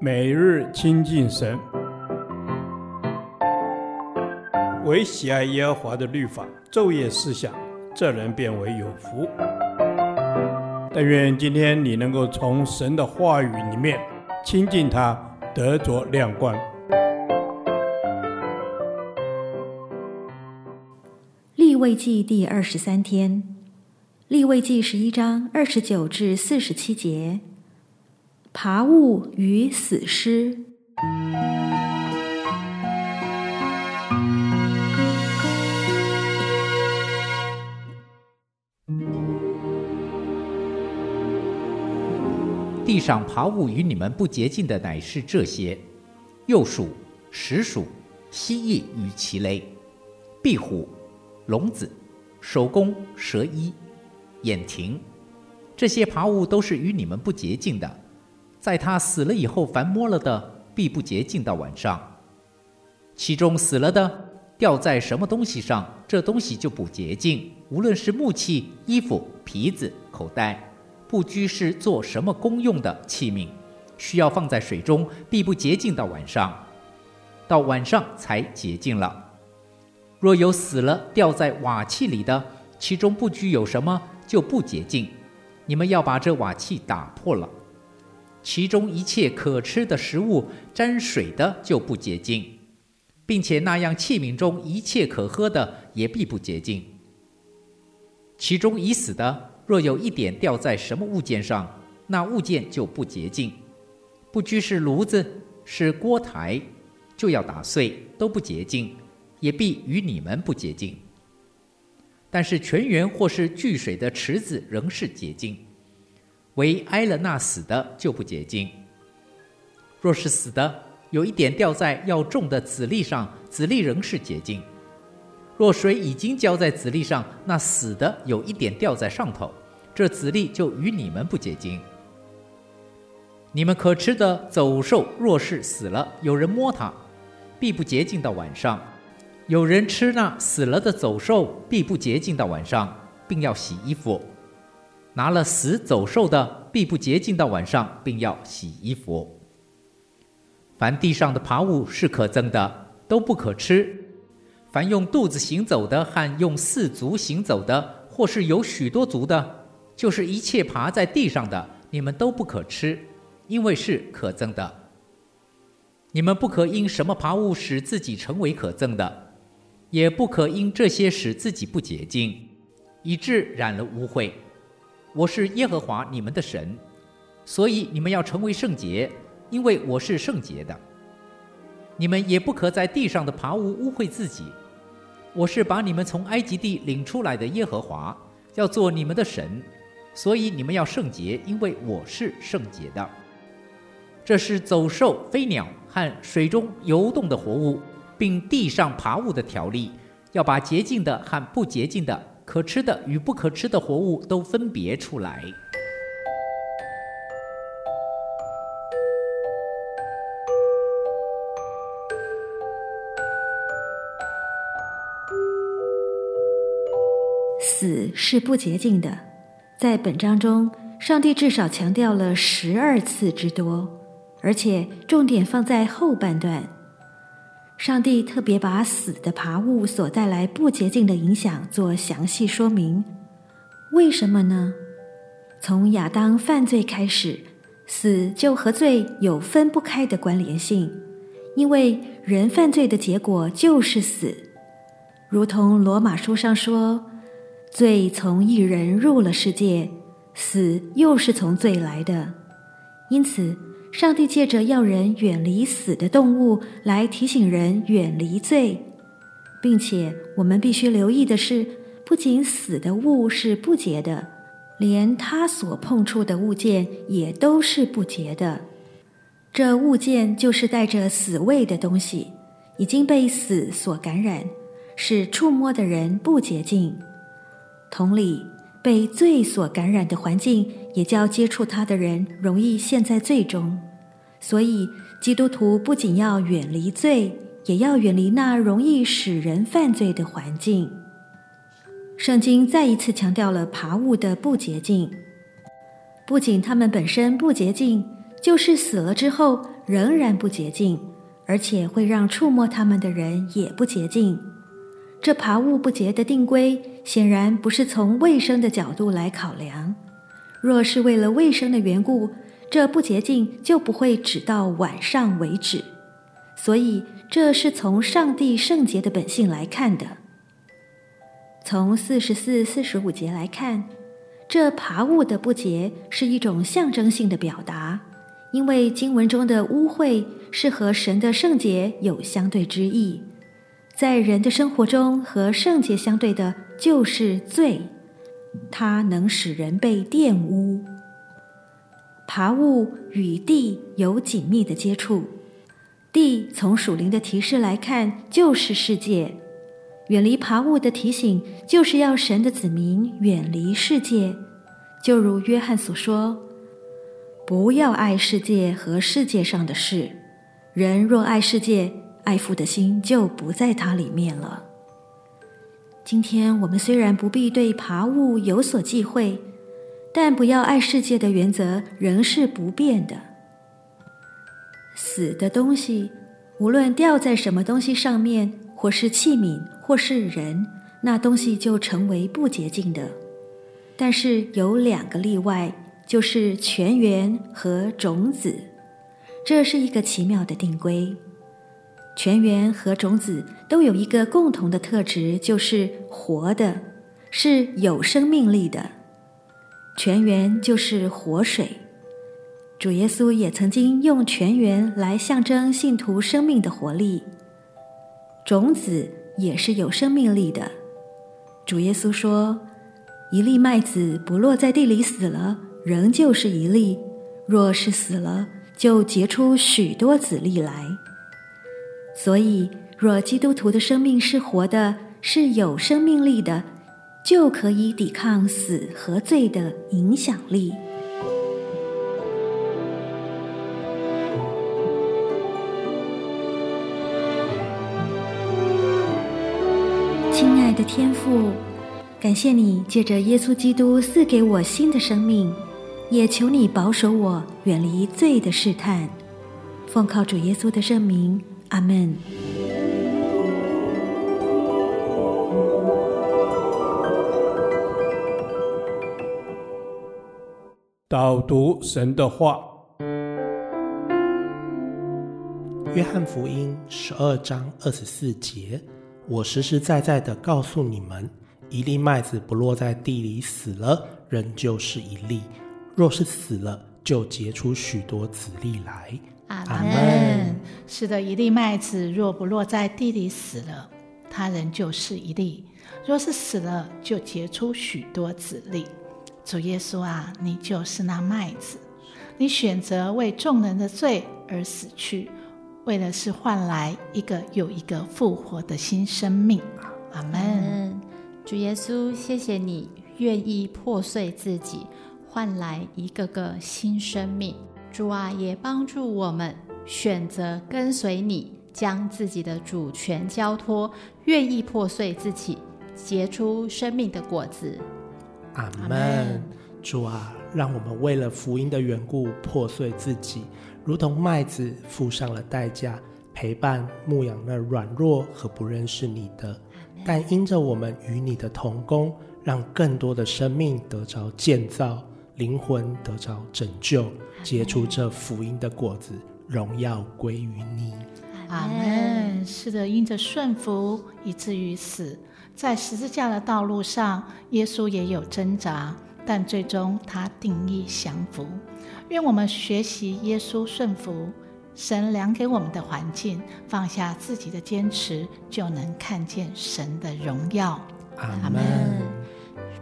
每日亲近神，唯喜爱耶和华的律法，昼夜思想，这人便为有福。但愿今天你能够从神的话语里面亲近他，得着亮光。立位记第二十三天，立位记十一章二十九至四十七节。爬物与死尸。地上爬物与你们不洁净的乃是这些：鼬鼠、石鼠、蜥蜴与其类、壁虎、聋子、守宫、蛇衣、眼蜓。这些爬物都是与你们不洁净的。在他死了以后，凡摸了的，必不洁净到晚上。其中死了的，掉在什么东西上，这东西就不洁净。无论是木器、衣服、皮子、口袋，不拘是做什么功用的器皿，需要放在水中，必不洁净到晚上。到晚上才洁净了。若有死了掉在瓦器里的，其中不拘有什么，就不洁净。你们要把这瓦器打破了。其中一切可吃的食物沾水的就不洁净，并且那样器皿中一切可喝的也必不洁净。其中已死的，若有一点掉在什么物件上，那物件就不洁净。不拘是炉子，是锅台，就要打碎，都不洁净，也必与你们不洁净。但是泉源或是聚水的池子仍是洁净。唯挨了那死的就不洁净。若是死的有一点掉在要种的籽粒上，籽粒仍是洁净。若水已经浇在籽粒上，那死的有一点掉在上头，这籽粒就与你们不洁净。你们可吃的走兽，若是死了，有人摸它，必不洁净到晚上。有人吃那死了的走兽，必不洁净到晚上，并要洗衣服。拿了死走兽的，必不洁净到晚上，并要洗衣服。凡地上的爬物是可憎的，都不可吃。凡用肚子行走的和用四足行走的，或是有许多足的，就是一切爬在地上的，你们都不可吃，因为是可憎的。你们不可因什么爬物使自己成为可憎的，也不可因这些使自己不洁净，以致染了污秽。我是耶和华你们的神，所以你们要成为圣洁，因为我是圣洁的。你们也不可在地上的爬物污秽自己。我是把你们从埃及地领出来的耶和华，要做你们的神，所以你们要圣洁，因为我是圣洁的。这是走兽、飞鸟和水中游动的活物，并地上爬物的条例，要把洁净的和不洁净的。可吃的与不可吃的活物都分别出来。死是不洁净的，在本章中，上帝至少强调了十二次之多，而且重点放在后半段。上帝特别把死的爬物所带来不洁净的影响做详细说明，为什么呢？从亚当犯罪开始，死就和罪有分不开的关联性，因为人犯罪的结果就是死，如同罗马书上说：“罪从一人入了世界，死又是从罪来的。”因此。上帝借着要人远离死的动物来提醒人远离罪，并且我们必须留意的是，不仅死的物是不洁的，连他所碰触的物件也都是不洁的。这物件就是带着死味的东西，已经被死所感染，使触摸的人不洁净。同理，被罪所感染的环境，也叫接触他的人容易陷在罪中。所以，基督徒不仅要远离罪，也要远离那容易使人犯罪的环境。圣经再一次强调了爬物的不洁净，不仅他们本身不洁净，就是死了之后，仍然不洁净，而且会让触摸它们的人也不洁净。这爬物不洁的定规，显然不是从卫生的角度来考量。若是为了卫生的缘故，这不洁净就不会只到晚上为止。所以，这是从上帝圣洁的本性来看的。从四十四、四十五节来看，这爬物的不洁是一种象征性的表达，因为经文中的污秽是和神的圣洁有相对之意。在人的生活中，和圣洁相对的就是罪，它能使人被玷污。爬物与地有紧密的接触，地从属灵的提示来看就是世界，远离爬物的提醒就是要神的子民远离世界，就如约翰所说：“不要爱世界和世界上的事，人若爱世界。”爱父的心就不在它里面了。今天我们虽然不必对爬物有所忌讳，但不要爱世界的原则仍是不变的。死的东西，无论掉在什么东西上面，或是器皿，或是人，那东西就成为不洁净的。但是有两个例外，就是泉源和种子，这是一个奇妙的定规。泉源和种子都有一个共同的特质，就是活的，是有生命力的。泉源就是活水，主耶稣也曾经用泉源来象征信徒生命的活力。种子也是有生命力的，主耶稣说：“一粒麦子不落在地里死了，仍旧是一粒；若是死了，就结出许多子粒来。”所以，若基督徒的生命是活的，是有生命力的，就可以抵抗死和罪的影响力。亲爱的天父，感谢你借着耶稣基督赐给我新的生命，也求你保守我远离罪的试探。奉靠主耶稣的圣名。阿门。导读神的话，《约翰福音》十二章二十四节：“我实实在在的告诉你们，一粒麦子不落在地里死了，仍旧是一粒；若是死了，就结出许多子粒来。”阿门。是的，一粒麦子若不落在地里死了，它仍旧是一粒；若是死了，就结出许多子粒。主耶稣啊，你就是那麦子，你选择为众人的罪而死去，为的是换来一个又一个复活的新生命。阿门。主耶稣，谢谢你愿意破碎自己，换来一个个新生命。主啊，也帮助我们选择跟随你，将自己的主权交托，愿意破碎自己，结出生命的果子。阿门。主啊，让我们为了福音的缘故破碎自己，如同麦子付上了代价，陪伴牧养那软弱和不认识你的。但因着我们与你的同工，让更多的生命得着建造。灵魂得着拯救，结出这福音的果子，荣耀归于你。阿门。是的，因着顺服以至于死，在十字架的道路上，耶稣也有挣扎，但最终他定义降服。愿我们学习耶稣顺服，神量给我们的环境，放下自己的坚持，就能看见神的荣耀。阿门。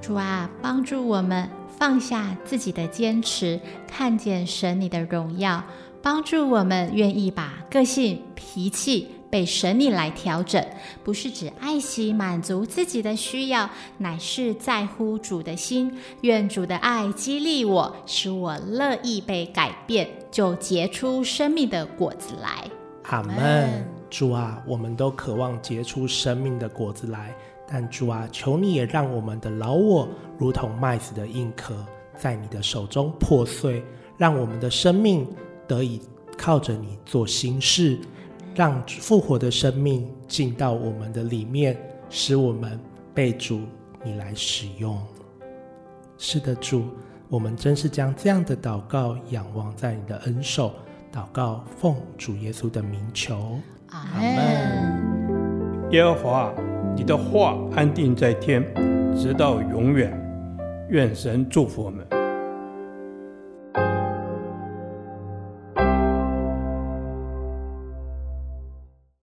主啊，帮助我们。放下自己的坚持，看见神你的荣耀，帮助我们愿意把个性、脾气被神你来调整，不是只爱惜满足自己的需要，乃是在乎主的心。愿主的爱激励我，使我乐意被改变，就结出生命的果子来。阿门。主啊，我们都渴望结出生命的果子来。但主啊，求你也让我们的老我如同麦子的硬壳，在你的手中破碎，让我们的生命得以靠着你做心事，让复活的生命进到我们的里面，使我们被主你来使用。是的，主，我们真是将这样的祷告仰望在你的恩手，祷告奉主耶稣的名求，阿门。耶和华，你的话安定在天，直到永远。愿神祝福我们。